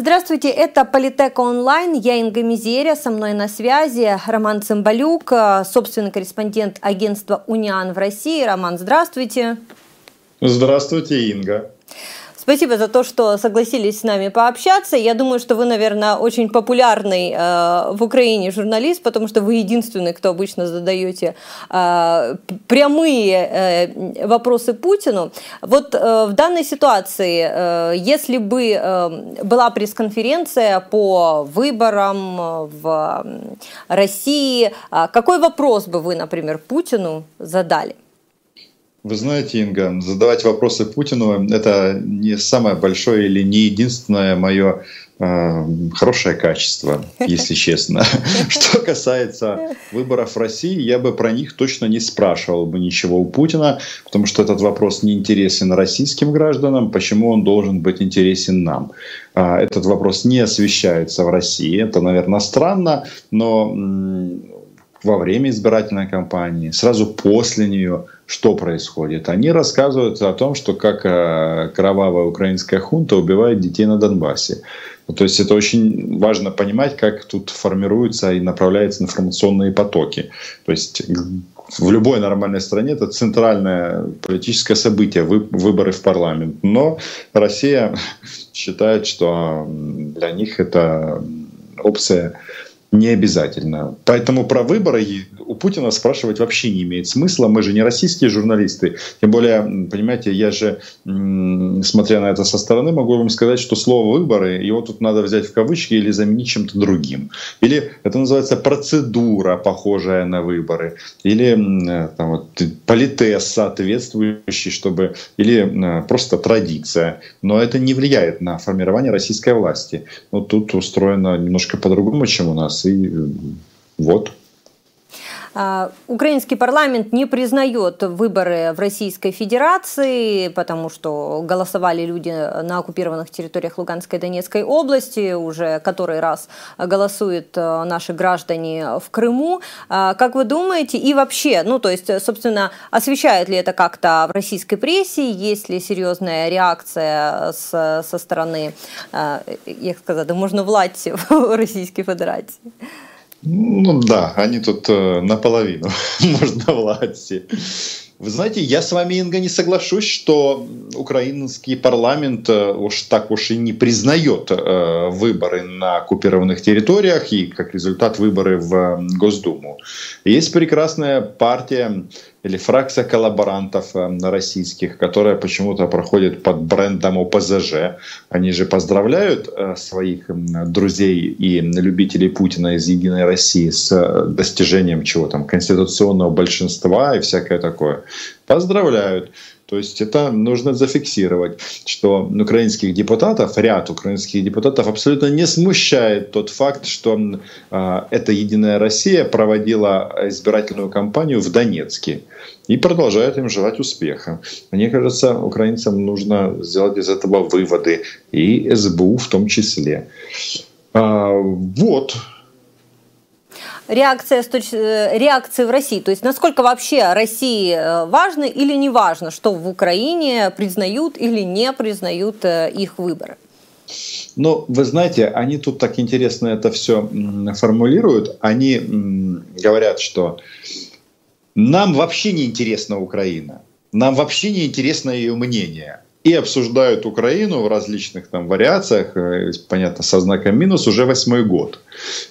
Здравствуйте, это Политека онлайн. Я Инга Мизерия, со мной на связи Роман Цымбалюк, собственный корреспондент агентства «Униан» в России. Роман, здравствуйте. Здравствуйте, Инга. Спасибо за то, что согласились с нами пообщаться. Я думаю, что вы, наверное, очень популярный э, в Украине журналист, потому что вы единственный, кто обычно задаете э, прямые э, вопросы Путину. Вот э, в данной ситуации, э, если бы э, была пресс-конференция по выборам в России, э, какой вопрос бы вы, например, Путину задали? Вы знаете, Инга, задавать вопросы Путину – это не самое большое или не единственное мое э, хорошее качество, если честно. Что касается выборов в России, я бы про них точно не спрашивал бы ничего у Путина, потому что этот вопрос не интересен российским гражданам. Почему он должен быть интересен нам? А, этот вопрос не освещается в России. Это, наверное, странно, но во время избирательной кампании, сразу после нее, что происходит. Они рассказывают о том, что как э, кровавая украинская хунта убивает детей на Донбассе. То есть это очень важно понимать, как тут формируются и направляются информационные потоки. То есть в любой нормальной стране это центральное политическое событие, выборы в парламент. Но Россия считает, что для них это опция не обязательно. Поэтому про выборы у Путина спрашивать вообще не имеет смысла. Мы же не российские журналисты. Тем более, понимаете, я же, смотря на это со стороны, могу вам сказать, что слово «выборы» его тут надо взять в кавычки или заменить чем-то другим. Или это называется процедура, похожая на выборы. Или там, вот, политез соответствующий, чтобы... Или просто традиция. Но это не влияет на формирование российской власти. Вот тут устроено немножко по-другому, чем у нас нас. И вот. А, украинский парламент не признает выборы в Российской Федерации, потому что голосовали люди на оккупированных территориях Луганской и Донецкой области, уже который раз голосуют э, наши граждане в Крыму. А, как вы думаете, и вообще, ну то есть, собственно, освещает ли это как-то в российской прессе, есть ли серьезная реакция с, со стороны, э, як сказати, можно власти в Российской Федерации? Ну да, они тут э, наполовину, можно власти. Вы знаете, я с вами, Инга, не соглашусь, что украинский парламент э, уж так уж и не признает э, выборы на оккупированных территориях и, как результат, выборы в Госдуму. Есть прекрасная партия или фракция коллаборантов э, российских, которая почему-то проходит под брендом ОПЗЖ. Они же поздравляют э, своих друзей и любителей Путина из Единой России с э, достижением чего там, конституционного большинства и всякое такое. Поздравляют. То есть это нужно зафиксировать, что украинских депутатов, ряд украинских депутатов абсолютно не смущает тот факт, что э, эта Единая Россия проводила избирательную кампанию в Донецке и продолжает им желать успеха. Мне кажется, украинцам нужно сделать из этого выводы, и СБУ в том числе. А, вот, реакция, э, реакции в России. То есть насколько вообще России э, важно или не важно, что в Украине признают или не признают э, их выборы? Ну, вы знаете, они тут так интересно это все формулируют. Они говорят, что нам вообще не интересна Украина. Нам вообще не интересно ее мнение и обсуждают Украину в различных там вариациях, э, понятно, со знаком минус, уже восьмой год.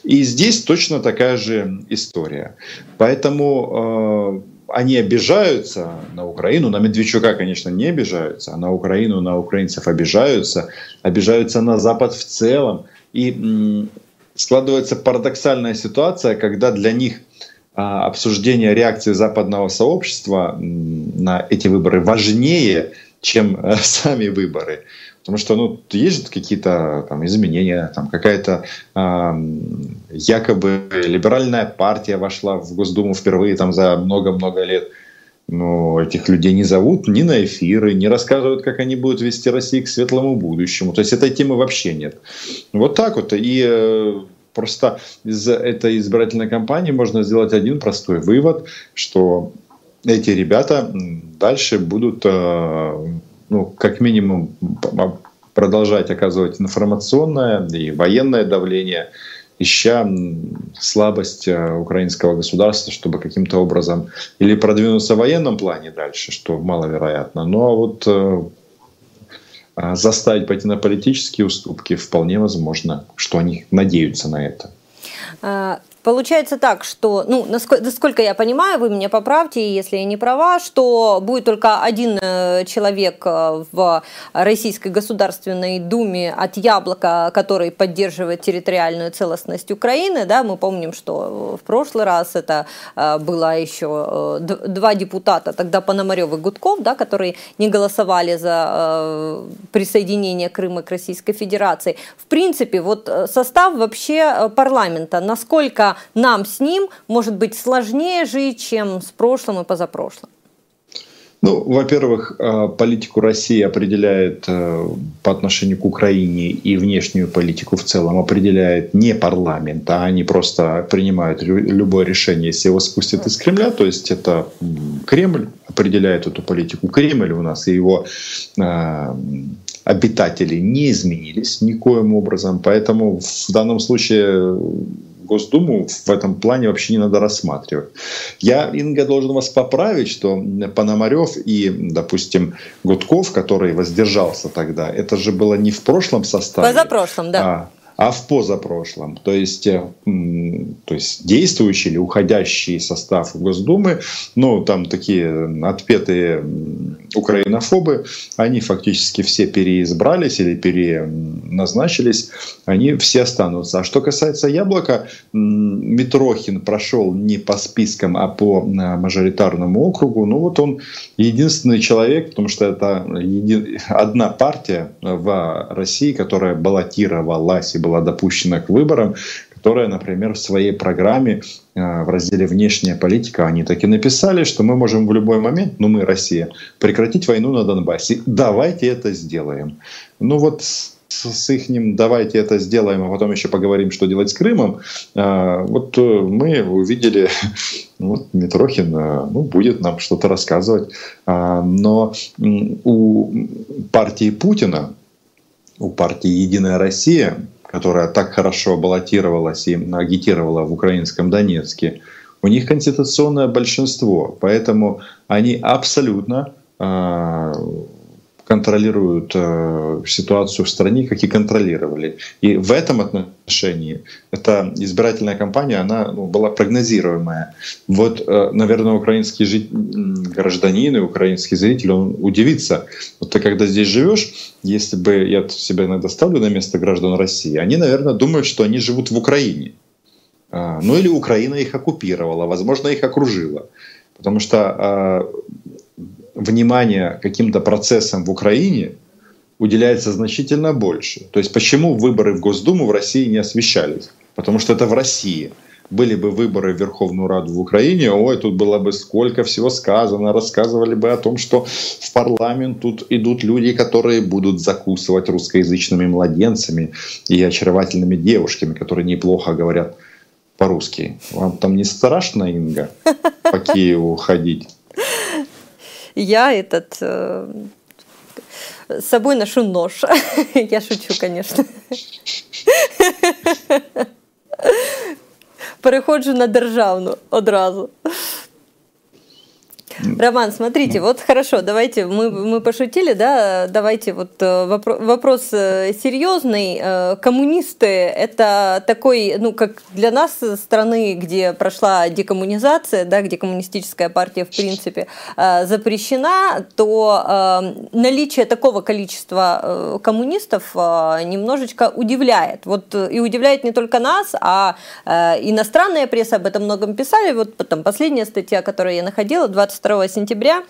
И здесь точно такая же история. Поэтому э, они обижаются на Украину, на Медведчука, конечно, не обижаются, а на Украину, на украинцев обижаются, обижаются на Запад в целом. И м, складывается парадоксальная ситуация, когда для них а, обсуждение реакции западного сообщества на эти выборы важнее, чем э, сами выборы. Потому что ну, есть какие-то там, изменения, там, какая-то э, якобы либеральная партия вошла в Госдуму впервые там, за много-много лет. Но этих людей не зовут ни на эфиры, не рассказывают, как они будут вести Россию к светлому будущему. То есть этой темы вообще нет. Вот так вот. И э, просто из этой избирательной кампании можно сделать один простой вывод, что эти ребята дальше будут, э, ну, как минимум, продолжать оказывать информационное и военное давление, ища слабость э, украинского государства, чтобы каким-то образом или продвинуться в военном плане дальше, что маловероятно, но вот э, а заставить пойти на политические уступки вполне возможно, что они надеются на это. Получается так, что, ну, насколько, насколько я понимаю, вы меня поправьте, если я не права, что будет только один э, человек э, в Российской Государственной Думе от Яблока, который поддерживает территориальную целостность Украины. Да, мы помним, что в прошлый раз это э, было еще два депутата, тогда Пономарев и Гудков, да, которые не голосовали за присоединение Крыма к Российской Федерации. В принципе, вот состав вообще парламента, насколько нам с ним может быть сложнее жить, чем с прошлым и позапрошлым? Ну, во-первых, э, политику России определяет э, по отношению к Украине и внешнюю политику в целом определяет не парламент, а они просто принимают любое решение, если его спустят из Кремля. То есть это Кремль определяет эту политику. Кремль у нас и его э, обитатели не изменились никоим образом. Поэтому в данном случае Госдуму в этом плане вообще не надо рассматривать. Я, Инга, должен вас поправить, что Пономарев и, допустим, Гудков, который воздержался тогда, это же было не в прошлом составе. Позапрошлом, да. А, а в позапрошлом. То есть, э, то есть действующий или уходящий состав Госдумы, ну, там такие отпетые украинофобы, они фактически все переизбрались или переназначились, они все останутся. А что касается Яблока, Митрохин прошел не по спискам, а по мажоритарному округу. Ну вот он единственный человек, потому что это одна партия в России, которая баллотировалась и была допущена к выборам, которая, например, в своей программе э, в разделе «Внешняя политика» они таки написали, что мы можем в любой момент, ну мы, Россия, прекратить войну на Донбассе. Давайте это сделаем. Ну вот с их ним давайте это сделаем, а потом еще поговорим, что делать с Крымом. Э, вот э, мы увидели, вот Митрохин ну, будет нам что-то рассказывать. Но у партии Путина, у партии «Единая Россия», которая так хорошо баллотировалась и агитировала в украинском Донецке, у них конституционное большинство, поэтому они абсолютно а, контролируют э, ситуацию в стране, как и контролировали. И в этом отношении эта избирательная кампания, она ну, была прогнозируемая. Вот, э, наверное, украинский жит... гражданин и украинский зритель, он удивится. Вот ты когда здесь живешь, если бы я себя иногда ставлю на место граждан России, они, наверное, думают, что они живут в Украине. А, ну или Украина их оккупировала, возможно, их окружила. Потому что а, внимание каким-то процессам в Украине уделяется значительно больше. То есть почему выборы в Госдуму в России не освещались? Потому что это в России. Были бы выборы в Верховную Раду в Украине, ой, тут было бы сколько всего сказано, рассказывали бы о том, что в парламент тут идут люди, которые будут закусывать русскоязычными младенцами и очаровательными девушками, которые неплохо говорят по-русски. Вам там не страшно, Инга, по Киеву ходить? Я этот э, с собой ношу нож. Я шучу, конечно. Переходжу на державну одразу. Роман, смотрите, вот хорошо, давайте, мы, мы пошутили, да, давайте вот э, вопрос, вопрос э, серьезный. Э, коммунисты – это такой, ну, как для нас страны, где прошла декоммунизация, да, где коммунистическая партия, в принципе, запрещена, то наличие такого количества коммунистов немножечко удивляет. Вот и удивляет не только нас, а иностранная пресса об этом многом писали. Вот потом последняя статья, которую я находила, 22 22 сентября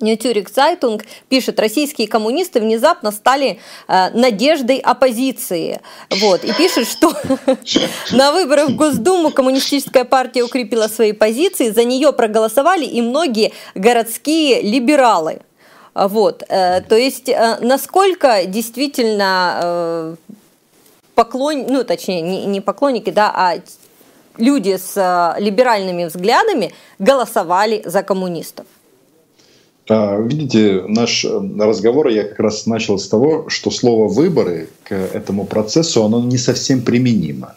Zurich Zeitung пишет, российские коммунисты внезапно стали э, надеждой оппозиции. Вот. И пишет, что на выборах в Госдуму коммунистическая партия укрепила свои позиции, за нее проголосовали и многие городские либералы. Вот. Э, то есть, э, насколько действительно э, поклон, ну, точнее, не, не поклонники, да, а люди с э, либеральными взглядами голосовали за коммунистов? А, видите, наш э, разговор я как раз начал с того, что слово «выборы» к этому процессу, оно не совсем применимо.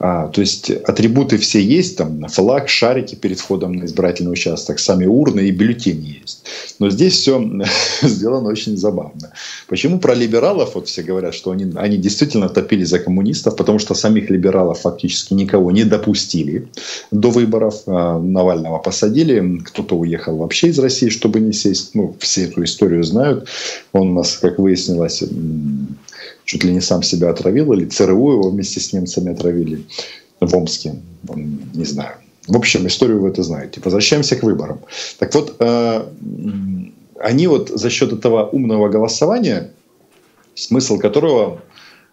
А, то есть атрибуты все есть, там флаг, шарики перед входом на избирательный участок, сами урны и бюллетени есть. Но здесь все сделано очень забавно. Почему про либералов вот все говорят, что они, они действительно топили за коммунистов, потому что самих либералов фактически никого не допустили до выборов. А, Навального посадили, кто-то уехал вообще из России, чтобы не сесть. Ну, все эту историю знают. Он у нас, как выяснилось, чуть ли не сам себя отравил, или ЦРУ его вместе с немцами отравили в Омске, не знаю. В общем, историю вы это знаете. Возвращаемся к выборам. Так вот, э, они вот за счет этого умного голосования, смысл которого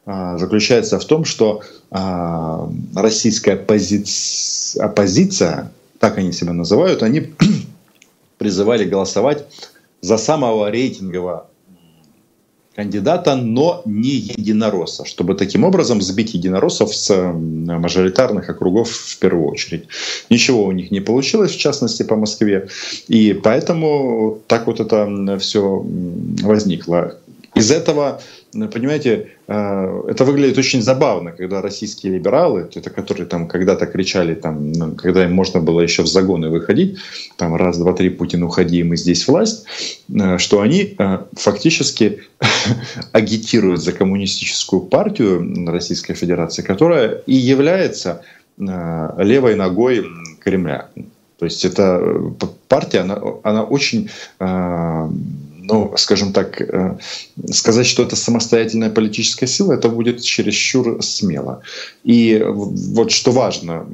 э, заключается в том, что э, российская оппозиция, оппозиция, так они себя называют, они призывали голосовать за самого рейтингового кандидата, но не единоросса, чтобы таким образом сбить единороссов с мажоритарных округов в первую очередь. Ничего у них не получилось, в частности, по Москве. И поэтому так вот это все возникло. Из этого понимаете, э, это выглядит очень забавно, когда российские либералы, это которые там когда-то кричали, там, ну, когда им можно было еще в загоны выходить, там раз, два, три, Путин, уходи, мы здесь власть, э, что они э, фактически агитируют за коммунистическую партию Российской Федерации, которая и является левой ногой Кремля. То есть эта партия, она, она очень ну, скажем так, э, сказать, что это самостоятельная политическая сила, это будет чересчур смело. И вот что важно,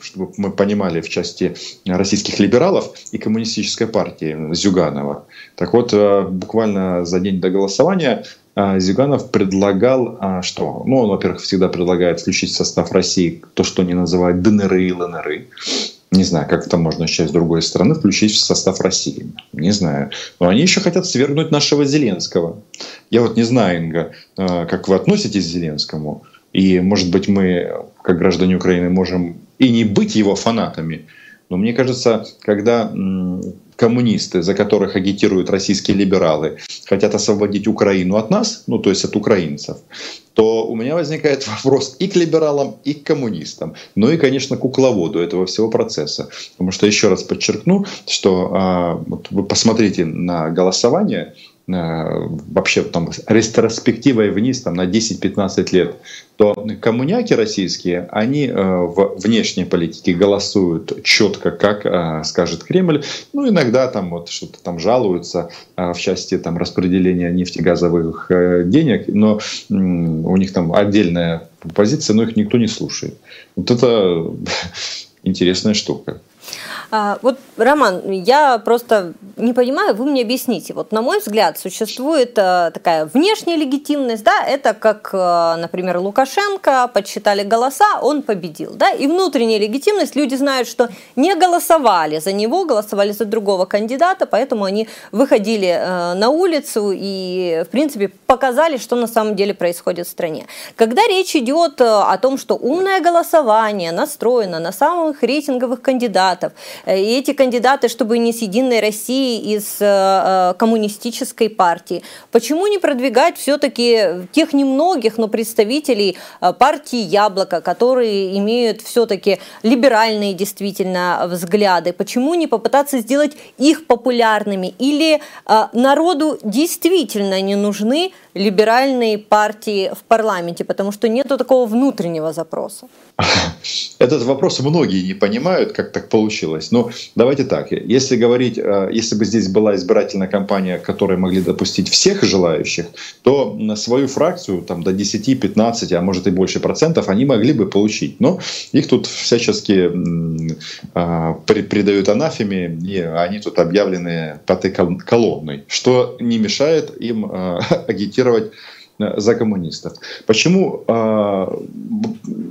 чтобы мы понимали в части российских либералов и коммунистической партии Зюганова. Так вот, э, буквально за день до голосования э, Зюганов предлагал, что? Ну, он, во-первых, всегда предлагает включить в состав России то, что они называют ДНР и ЛНР. Не знаю, как это можно сейчас с другой стороны включить в состав России. Не знаю. Но они еще хотят свергнуть нашего Зеленского. Я вот не знаю, Инга, э, как вы относитесь к Зеленскому. И, может быть, мы, как граждане Украины, можем и не быть его фанатами. Но мне кажется, когда коммунисты, за которых агитируют российские либералы, хотят освободить Украину от нас, ну то есть от украинцев, то у меня возникает вопрос и к либералам, и к коммунистам, ну и, конечно, к кукловоду этого всего процесса. Потому что, еще раз подчеркну, что а, вот вы посмотрите на голосование, вообще там ретроспективой вниз там, на 10-15 лет, то коммуняки российские, они э, в внешней политике голосуют четко, как э, скажет Кремль. Ну, иногда там вот что-то там жалуются в части там распределения нефтегазовых денег, но у них там отдельная позиция, но их никто не слушает. Вот это интересная штука. А, вот, Роман, я просто не понимаю, вы мне объясните. Вот, на мой взгляд, существует а, такая внешняя легитимность, да, это как, а, например, Лукашенко, подсчитали голоса, он победил, да, и внутренняя легитимность, люди знают, что не голосовали за него, голосовали за другого кандидата, поэтому они выходили на улицу и, в принципе, показали, что на самом деле происходит в стране. Когда речь идет о том, что умное голосование настроено на самых рейтинговых кандидатов, и эти кандидаты, чтобы не с Единой России, из э, э, коммунистической партии. Почему не продвигать все-таки тех немногих, но представителей партии Яблоко, которые имеют все-таки либеральные действительно взгляды? Почему не попытаться сделать их популярными? Или народу действительно не нужны либеральные партии в парламенте, потому что нет такого внутреннего запроса? Этот вопрос многие не понимают, как так получилось. Но давайте так, если говорить, э, если бы здесь была избирательная кампания, которой могли допустить всех желающих, то свою фракцию там, до 10-15, а может и больше процентов они могли бы получить. Но их тут всячески а, придают анафеме, и они тут объявлены пятой колонной, что не мешает им а, агитировать агитировать э, за коммунистов. Почему э,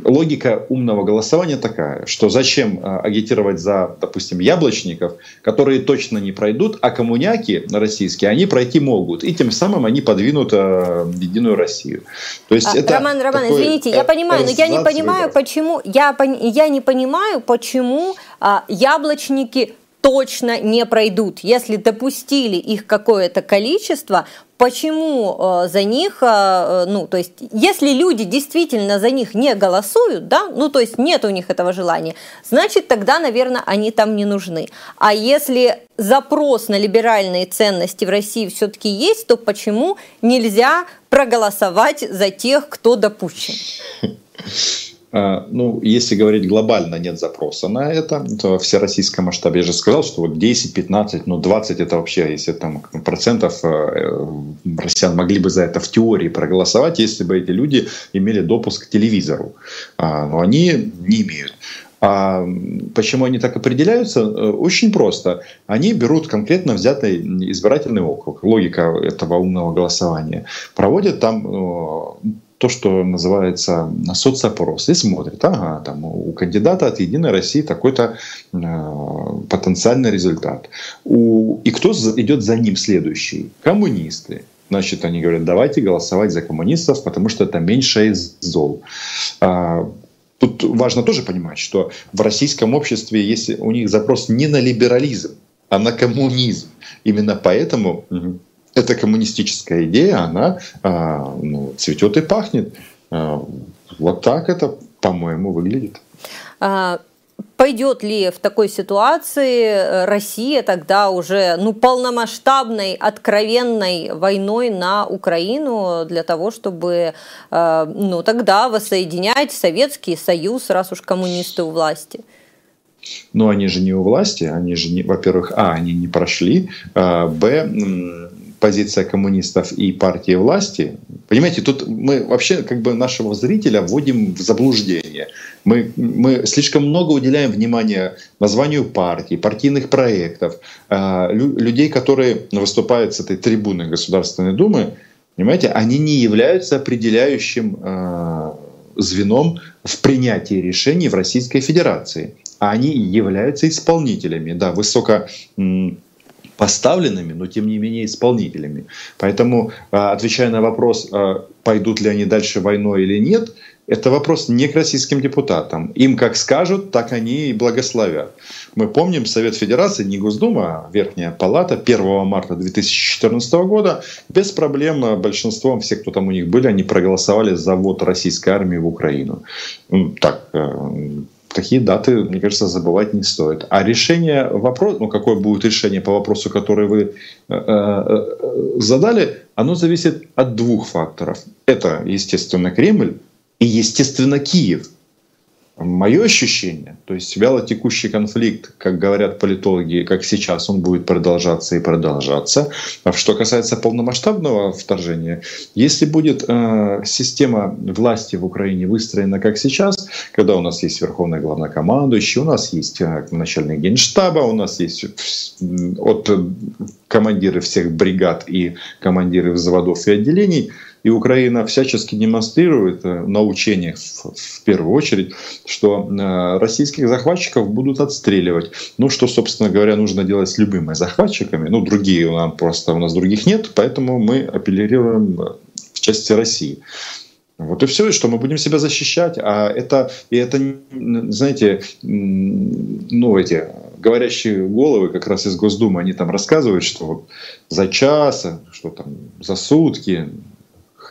логика умного голосования такая, что зачем э, агитировать за, допустим, яблочников, которые точно не пройдут, а коммуняки российские, они пройти могут, и тем самым они подвинут э, Единую Россию. То есть а, это Роман, Роман, извините, я понимаю, но я не понимаю, выборов. почему, я, я не понимаю, почему а, яблочники точно не пройдут. Если допустили их какое-то количество, почему э, за них, э, ну, то есть, если люди действительно за них не голосуют, да, ну, то есть нет у них этого желания, значит, тогда, наверное, они там не нужны. А если запрос на либеральные ценности в России все-таки есть, то почему нельзя проголосовать за тех, кто допущен? А, ну, если говорить глобально, нет запроса на это. То в всероссийском масштабе я же сказал, что вот 10, 15, ну 20 это вообще, если там процентов э, россиян могли бы за это в теории проголосовать, если бы эти люди имели допуск к телевизору. А, но они не имеют. А почему они так определяются? Э, очень просто. Они берут конкретно взятый избирательный округ, логика этого умного голосования, проводят там э, то, что называется соцопрос, и смотрит, ага, там у кандидата от Единой России такой-то э, потенциальный результат. У, и кто идет за ним следующий? Коммунисты. Значит, они говорят, давайте голосовать за коммунистов, потому что это меньше из зол. А, тут важно тоже понимать, что в российском обществе есть у них запрос не на либерализм, а на коммунизм. Именно поэтому эта коммунистическая идея, она а, ну, цветет и пахнет. А, вот так это, по-моему, выглядит. А, пойдет ли в такой ситуации э, Россия тогда уже ну, полномасштабной, откровенной войной на Украину для того, чтобы ну, тогда воссоединять Советский Союз, раз уж коммунисты у власти? Но они же не у власти, они же, не, во-первых, а, они не прошли, а, б, позиция коммунистов и партии власти. Понимаете, тут мы вообще как бы нашего зрителя вводим в заблуждение. Мы, мы слишком много уделяем внимания названию партий, партийных проектов, э, людей, которые выступают с этой трибуны Государственной Думы. Понимаете, они не являются определяющим э, звеном в принятии решений в Российской Федерации. А они являются исполнителями, да, высоко поставленными, но тем не менее исполнителями. Поэтому, а, отвечая на вопрос, а, пойдут ли они дальше войной или нет, это вопрос не к российским депутатам. Им как скажут, так они и благословят. Мы помним Совет Федерации, не Госдума, а Верхняя Палата 1 марта 2014 года. Без проблем большинством всех, кто там у них были, они проголосовали за ввод российской армии в Украину. Так, э, такие даты, мне кажется, забывать не стоит. А решение вопроса, ну какое будет решение по вопросу, который вы э, э, задали, оно зависит от двух факторов. Это, естественно, Кремль и, естественно, Киев. Мое ощущение, то есть вялотекущий конфликт, как говорят политологи, как сейчас, он будет продолжаться и продолжаться. А что касается полномасштабного вторжения, если будет э, система власти в Украине выстроена как сейчас, когда у нас есть верховный главнокомандующий, у нас есть э, начальник генштаба, у нас есть от командиры всех бригад и командиры заводов и отделений – и Украина всячески демонстрирует э, на учениях в первую очередь, что э, российских захватчиков будут отстреливать. Ну, что, собственно говоря, нужно делать с любыми захватчиками. Ну, другие у нас просто, у нас других нет, поэтому мы апеллируем э, в части России. Вот и все, что мы будем себя защищать. А это, и это, знаете, ну, эти говорящие головы как раз из Госдумы, они там рассказывают, что вот за час, что там за сутки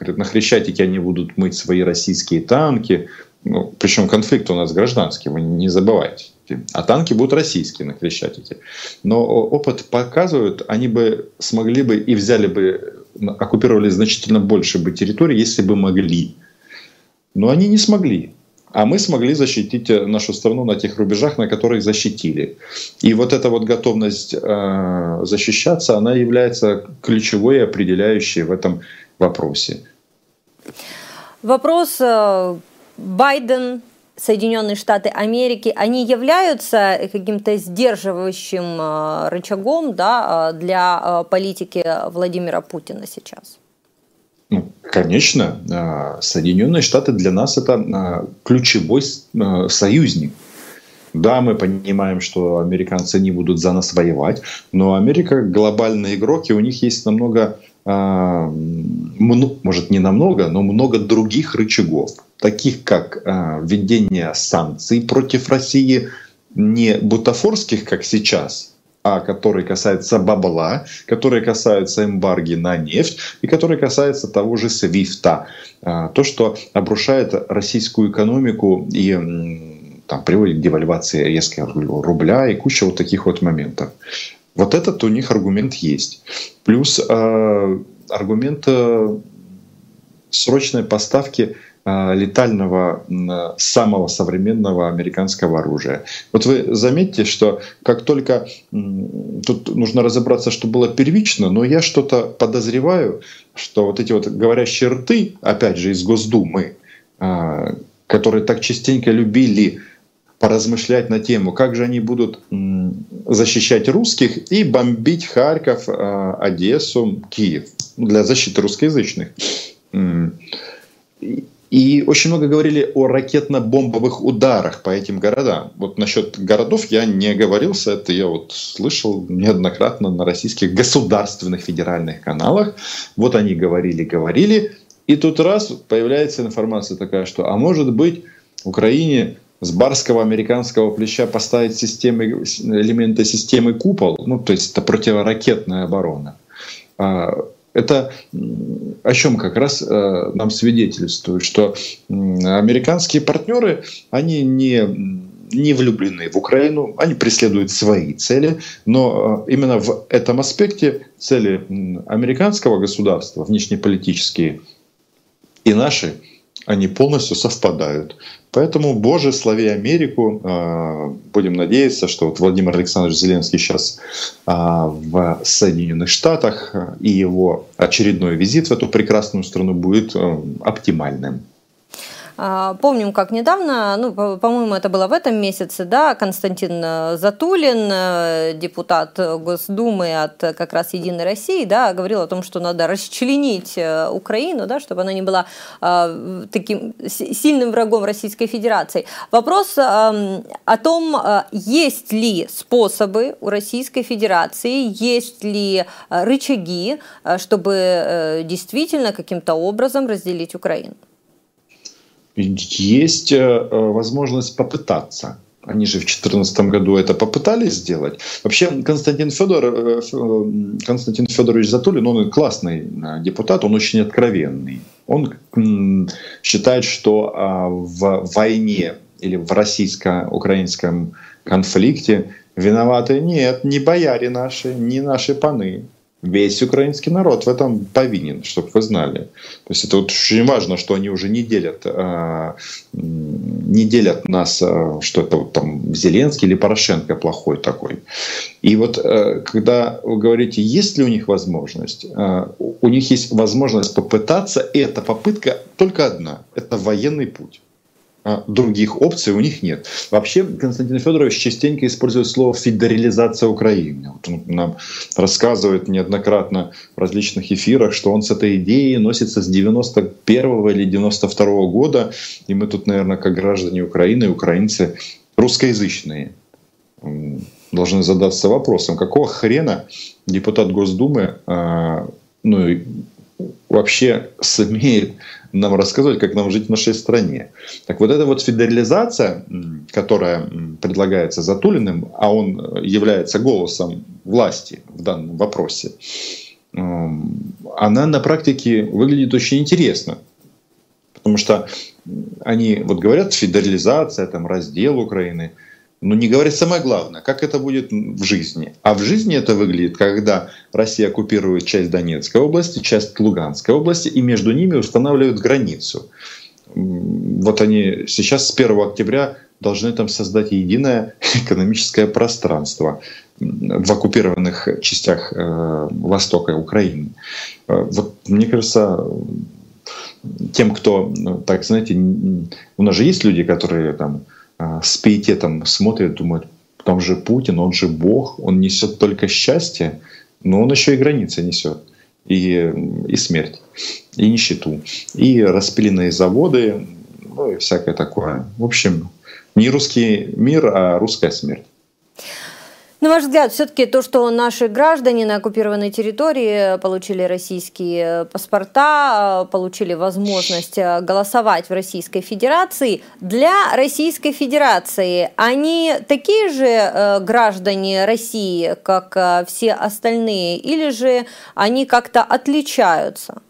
на Хрещатике они будут мыть свои российские танки. Ну, причем конфликт у нас гражданский, вы не забывайте. А танки будут российские на Хрещатике. Но опыт показывает, они бы смогли бы и взяли бы, оккупировали значительно больше бы территорий, если бы могли. Но они не смогли. А мы смогли защитить э, нашу страну на тех рубежах, на которых защитили. И вот эта вот готовность э, защищаться, она является ключевой и определяющей в этом вопросе. Вопрос э, Байден, Соединенные Штаты Америки, они являются каким-то сдерживающим э, рычагом да, э, для политики Владимира Путина сейчас? Ну, конечно, Соединенные Штаты для нас это ключевой союзник. Да, мы понимаем, что американцы не будут за нас воевать, но Америка глобальный игрок, и у них есть намного может не намного, но много других рычагов, таких как а, введение санкций против России, не бутафорских, как сейчас, а который касается бабла, который касается эмбарги на нефть и который касается того же Свифта. А, то, что обрушает российскую экономику и там, приводит к девальвации резкого рубля и куча вот таких вот моментов. Вот этот у них аргумент есть. Плюс э, аргумент э, срочной поставки э, летального самого современного американского оружия. Вот вы заметьте, что как только тут нужно разобраться, что было первично, но я что-то подозреваю, что вот эти вот говорящие рты, опять же из Госдумы, которые так частенько любили поразмышлять на тему, как же они будут защищать русских и бомбить Харьков, а, Одессу, Киев для защиты русскоязычных. И очень много говорили о ракетно-бомбовых ударах по этим городам. Вот насчет городов я не оговорился, это я вот слышал неоднократно на российских государственных федеральных каналах. Вот они говорили, говорили, и тут раз появляется информация такая, что, а может быть, Украине с барского американского плеча поставить системы, элементы системы купол, ну, то есть это противоракетная оборона. А, это о чем как раз э, нам свидетельствует, что американские партнеры, они не не влюблены в Украину, они преследуют свои цели, но э, именно в этом аспекте цели американского государства, внешнеполитические и наши, они полностью совпадают. Поэтому, Боже, слави Америку. А, будем надеяться, что вот Владимир Александрович Зеленский сейчас а, в Соединенных Штатах и его очередной визит в эту прекрасную страну будет э, оптимальным. А, помним, как недавно, ну, по-моему, это было в этом месяце, да, Константин э, Затулин, э, депутат Госдумы от как раз «Единой России», да, говорил о том, что надо расчленить э, Украину, да, чтобы она не была таким сильным врагом Российской Федерации. Вопрос о том, есть ли способы у Российской Федерации, есть ли рычаги, чтобы действительно каким-то образом разделить Украину есть э, э, возможность попытаться. Они же в 2014 году это попытались сделать. Вообще Константин, Федор, э, Константин Федорович Затулин, он классный депутат, он очень откровенный. Он считает, что а, в войне или в российско-украинском конфликте виноваты нет, не бояре наши, не наши паны, Весь украинский народ в этом повинен, чтобы вы знали. То есть это вот очень важно, что они уже не делят, а, не делят нас, а, что это вот там Зеленский или Порошенко плохой такой. И вот э, когда вы говорите, есть ли у них возможность, а, у них есть возможность попытаться, и эта попытка только одна, это военный путь. А других опций у них нет. Вообще Константин Федорович частенько использует слово «федерализация Украины». Вот он нам рассказывает неоднократно в различных эфирах, что он с этой идеей носится с 91 или 92 -го года, и мы тут, наверное, как граждане Украины, украинцы русскоязычные, должны задаться вопросом, какого хрена депутат Госдумы а, ну, вообще смеет нам рассказывать, как нам жить в нашей стране. Так вот эта вот федерализация, которая предлагается Затулиным, а он является голосом власти в данном вопросе, эм, она на практике выглядит очень интересно. Потому что они вот говорят федерализация, там, раздел Украины – но не говорит самое главное, как это будет в жизни. А в жизни это выглядит, когда Россия оккупирует часть Донецкой области, часть Луганской области, и между ними устанавливают границу. Вот они сейчас с 1 октября должны там создать единое экономическое пространство в оккупированных частях э, Востока Украины. Э, вот мне кажется, тем, кто, ну, так знаете, у нас же есть люди, которые там с пиететом смотрят, думают, там же Путин, он же Бог, он несет только счастье, но он еще и границы несет, и, и смерть, и нищету, и распиленные заводы, ну и всякое такое. В общем, не русский мир, а русская смерть. На ваш взгляд, все-таки то, что наши граждане на оккупированной территории получили российские паспорта, получили возможность голосовать в Российской Федерации, для Российской Федерации они такие же э, граждане России, как э, все остальные, или же они как-то отличаются?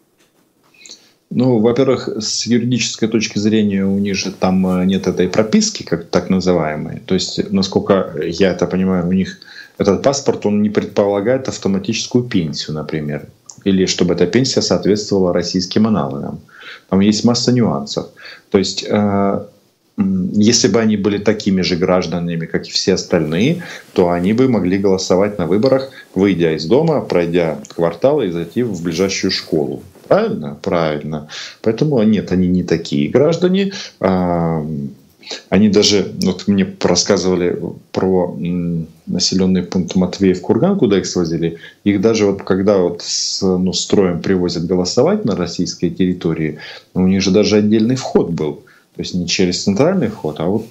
Ну, во-первых, с юридической точки зрения у них же там э, нет этой прописки, как так называемой. То есть, насколько я это понимаю, у них этот паспорт, он не предполагает автоматическую пенсию, например. Или чтобы эта пенсия соответствовала российским аналогам. Там есть масса нюансов. То есть, э, если бы они были такими же гражданами, как и все остальные, то они бы могли голосовать на выборах, выйдя из дома, пройдя кварталы и зайти в ближайшую школу. Правильно? Правильно. Поэтому нет, они не такие граждане. Они даже, вот мне рассказывали про населенный пункт Матвеев Курган, куда их свозили, их даже вот когда вот с ну, строем привозят голосовать на российской территории, у них же даже отдельный вход был. То есть не через центральный вход, а вот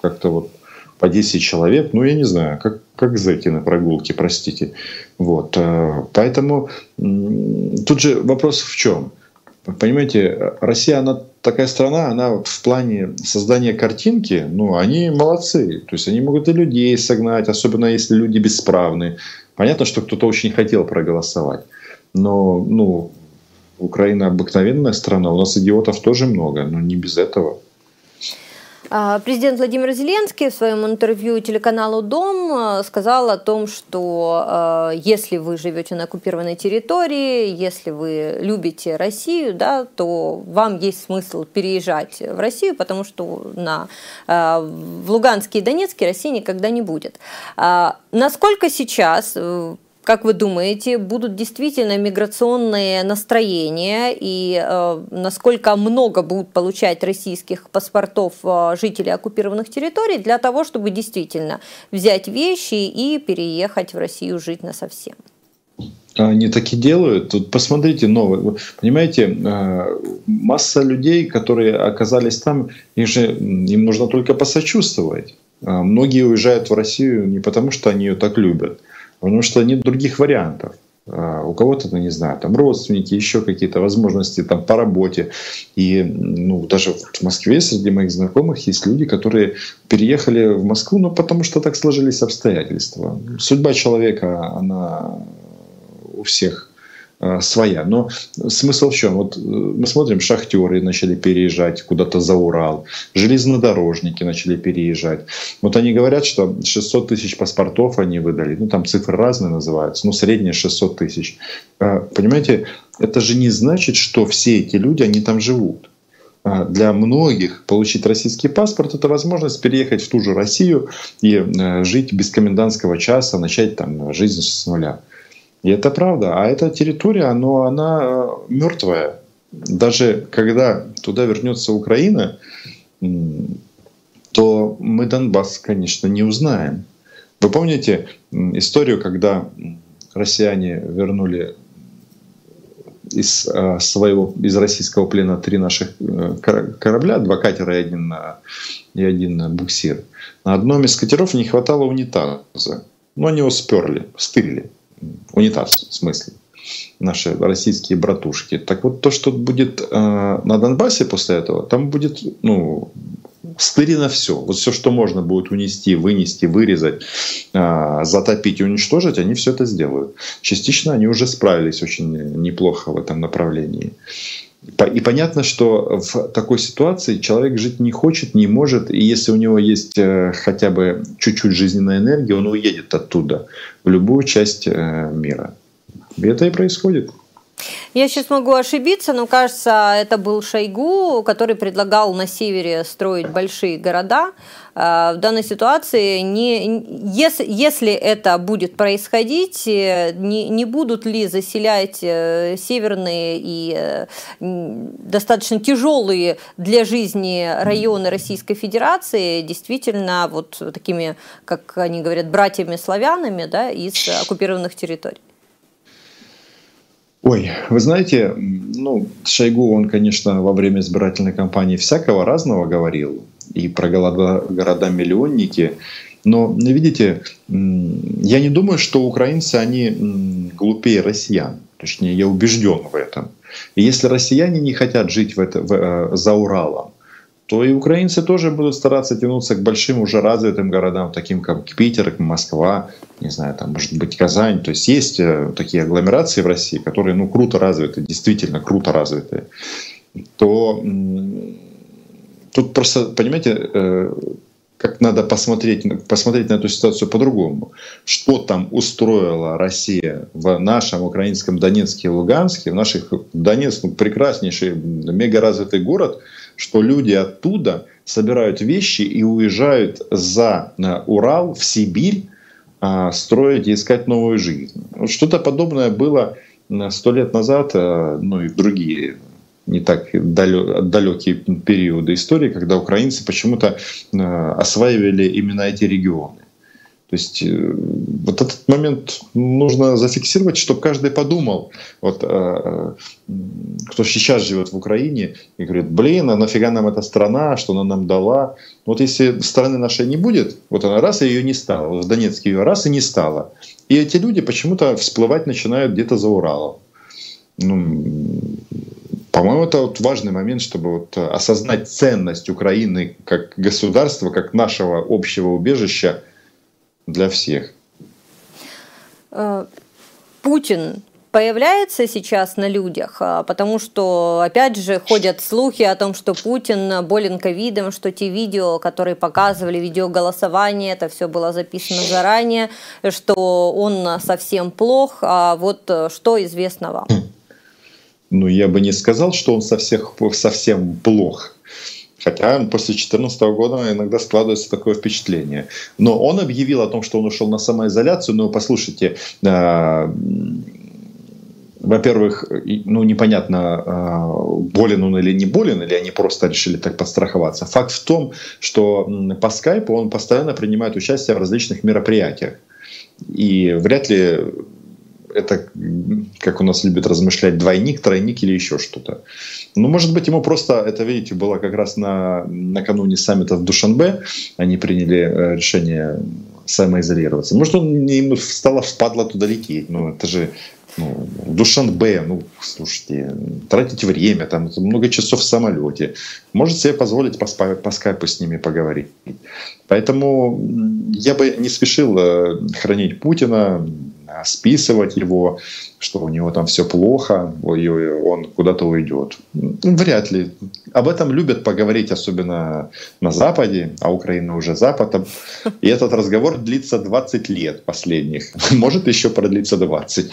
как-то вот по 10 человек, ну, я не знаю, как, как зайти на прогулки, простите. Вот. Э, поэтому тут же вопрос в чем? Понимаете, Россия, она такая страна, она в плане создания картинки, ну, они молодцы. То есть они могут и людей согнать, особенно если люди бесправны. Понятно, что кто-то очень хотел проголосовать. Но, ну, Украина обыкновенная страна, у нас идиотов тоже много, но не без этого. А, президент Владимир Зеленский в своем интервью телеканалу «Дом» э, сказал о том, что э, если вы живете на оккупированной территории, если вы любите Россию, да, то вам есть смысл переезжать в Россию, потому что на, э, в Луганске и Донецке России никогда не будет. А, насколько сейчас как вы думаете, будут действительно миграционные настроения и э, насколько много будут получать российских паспортов э, жителей оккупированных территорий для того, чтобы действительно взять вещи и переехать в Россию жить на совсем? Они так и делают. Тут посмотрите новые. Понимаете, э, масса людей, которые оказались там, их же, им нужно только посочувствовать. А многие уезжают в Россию не потому, что они ее так любят, потому что нет других вариантов. А, у кого-то, ну, не знаю, там родственники, еще какие-то возможности там по работе. И ну, даже в Москве среди моих знакомых есть люди, которые переехали в Москву, ну, потому что так сложились обстоятельства. Судьба человека, она у всех своя. Но смысл в чем? Вот э, мы смотрим, шахтеры начали переезжать куда-то за Урал, железнодорожники начали переезжать. Вот они говорят, что 600 тысяч паспортов они выдали. Ну, там цифры разные называются, но средние 600 тысяч. Э, понимаете, это же не значит, что все эти люди, они там живут для многих получить российский паспорт это возможность переехать в ту же Россию и жить без комендантского часа, начать там жизнь с нуля. И это правда. А эта территория, оно, она э, мертвая. Даже когда туда вернется Украина, то мы Донбасс, конечно, не узнаем. Вы помните историю, когда россияне вернули из э, своего из российского плена три наших э, корабля, два катера и один, и один буксир. На одном из катеров не хватало унитаза. Но они его сперли, стырили унитаз в смысле, наши российские братушки. Так вот то, что будет э, на Донбассе после этого, там будет, ну, стырено все. Вот все, что можно будет унести, вынести, вырезать, э, затопить и уничтожить, они все это сделают. Частично они уже справились очень неплохо в этом направлении. И понятно, что в такой ситуации человек жить не хочет, не может, и если у него есть э, хотя бы чуть-чуть жизненной энергии, он уедет оттуда в любую часть э, мира. И это и происходит. Я сейчас могу ошибиться, но кажется, это был Шойгу, который предлагал на севере строить большие города. А, в данной ситуации, не, если, если это будет происходить, э, не, не будут ли заселять э, северные и э, достаточно тяжелые для жизни районы Российской Федерации действительно вот такими, как они говорят, братьями-славянами да, из оккупированных территорий? Ой, вы знаете, ну, Шойгу, он, конечно, во время избирательной кампании всякого разного говорил. И про города-миллионники, Но, видите, я не думаю, что украинцы, они глупее россиян. Точнее, я убежден в этом. И если россияне не хотят жить в это, в, э, за Уралом, то и украинцы тоже будут стараться тянуться к большим уже развитым городам, таким как Питер, Москва, не знаю, там может быть Казань. То есть есть э, такие агломерации в России, которые ну, круто развиты, действительно круто развиты. То тут просто, понимаете, э, как надо посмотреть, посмотреть на эту ситуацию по-другому. Что там устроила Россия в нашем украинском Донецке и Луганске, в наших Донецк, ну, прекраснейший мегаразвитый город, что люди оттуда собирают вещи и уезжают за э, Урал, в Сибирь, а, строить и искать новую жизнь. Что-то подобное было э, сто лет назад, э, ну и в другие не так далекие периоды истории, когда украинцы почему-то осваивали именно эти регионы. То есть э, вот этот момент нужно зафиксировать, чтобы каждый подумал, вот э, кто сейчас живет в Украине и говорит, блин, а нафига нам эта страна, что она нам дала? Вот если страны нашей не будет, вот она раз и ее не стала, в Донецке ее раз и не стала. И эти люди почему-то всплывать начинают где-то за Уралом. Ну, по-моему, это вот важный момент, чтобы вот э, осознать ценность Украины как государства, как нашего общего убежища для всех. Э, Путин появляется сейчас на людях, а, потому что, опять же, ходят слухи о том, что Путин болен ковидом, что те видео, которые показывали, видеоголосование, это все было записано заранее, что он совсем плох. А вот э, что известно вам? ну, я бы не сказал, что он совсем, совсем плох. Хотя после 2014 года иногда складывается такое впечатление. Но он объявил о том, что он ушел на самоизоляцию. Но послушайте, э, во-первых, ну непонятно, э, болен он или не болен, или они просто решили так подстраховаться. Факт в том, что по скайпу он постоянно принимает участие в различных мероприятиях. И вряд ли это, как у нас любят размышлять, двойник, тройник или еще что-то. Ну, может быть, ему просто, это, видите, было как раз на, накануне саммита в Душанбе, они приняли э, решение самоизолироваться. Может, он, ему стало впадло туда лететь. Ну, это же ну, Душанбе, ну, слушайте, тратить время, там много часов в самолете. Может себе позволить по, по скайпу с ними поговорить. Поэтому я бы не спешил э, хранить Путина, списывать его, что у него там все плохо, и он куда-то уйдет. Вряд ли. Об этом любят поговорить, особенно на Западе, а Украина уже Западом. И этот разговор длится 20 лет последних. Может еще продлиться 20.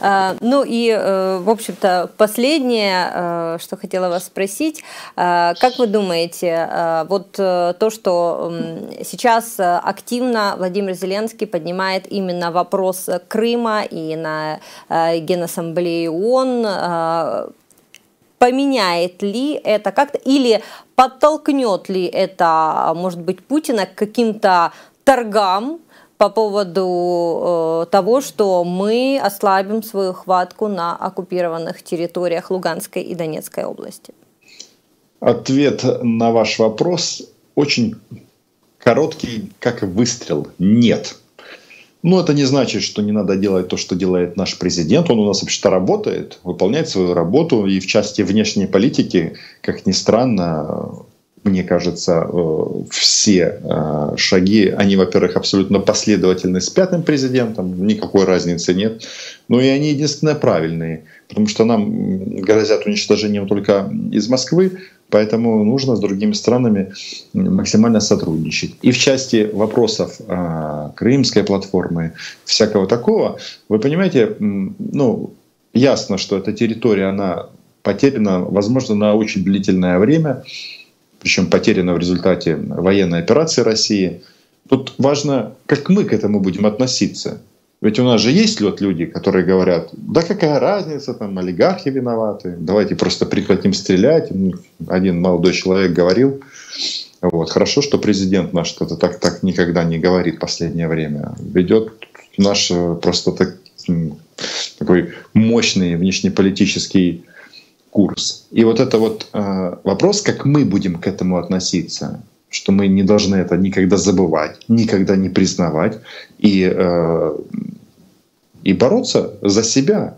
А, ну и, э, в общем-то, последнее, э, что хотела вас спросить. А, как вы думаете, а, вот э, то, что сейчас активно Владимир Зеленский поднимает именно вопрос Крыма и на Генассамблее ООН, поменяет ли это как-то или подтолкнет ли это, может быть, Путина к каким-то торгам по поводу э, того, что мы ослабим свою хватку на оккупированных территориях Луганской и Донецкой области? Ответ на ваш вопрос очень короткий, как выстрел. Нет. Но это не значит, что не надо делать то, что делает наш президент. Он у нас вообще-то работает, выполняет свою работу. И в части внешней политики, как ни странно, мне кажется, э, все э, шаги, они, во-первых, абсолютно последовательны с пятым президентом, никакой разницы нет, но и они единственные правильные, потому что нам грозят уничтожением только из Москвы, поэтому нужно с другими странами максимально сотрудничать. И в части вопросов э, крымской платформы, всякого такого, вы понимаете, ну, ясно, что эта территория, она потеряна, возможно, на очень длительное время, причем потеряно в результате военной операции России. Тут важно, как мы к этому будем относиться. Ведь у нас же есть вот люди, которые говорят, да какая разница, там олигархи виноваты, давайте просто прекратим стрелять. Один молодой человек говорил, вот, хорошо, что президент наш что-то так, так никогда не говорит в последнее время. Ведет наш просто так, такой мощный внешнеполитический курс. И вот это вот э, вопрос, как мы будем к этому относиться, что мы не должны это никогда забывать, никогда не признавать и, э, и бороться за себя.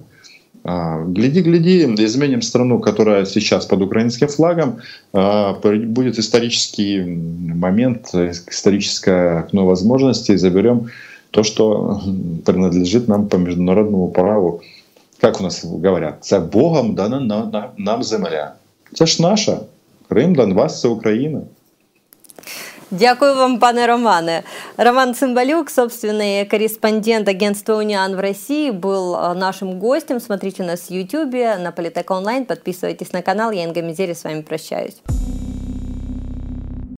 А, гляди, гляди, изменим страну, которая сейчас под украинским флагом, а, будет исторический момент, историческое окно возможностей, заберем то, что принадлежит нам по международному праву. Как у нас говорят, це Богом дана нам земля. Це ж наша. Крим, Донбас, це Україна. Дякую вам, пане Романе. Роман Цымбалюк, собственный корреспондент агентства «Униан» в России, был э, нашим гостем. Смотрите нас в YouTube, на Политек Онлайн. Подписывайтесь на канал. Я Инга Мизери с вами прощаюсь.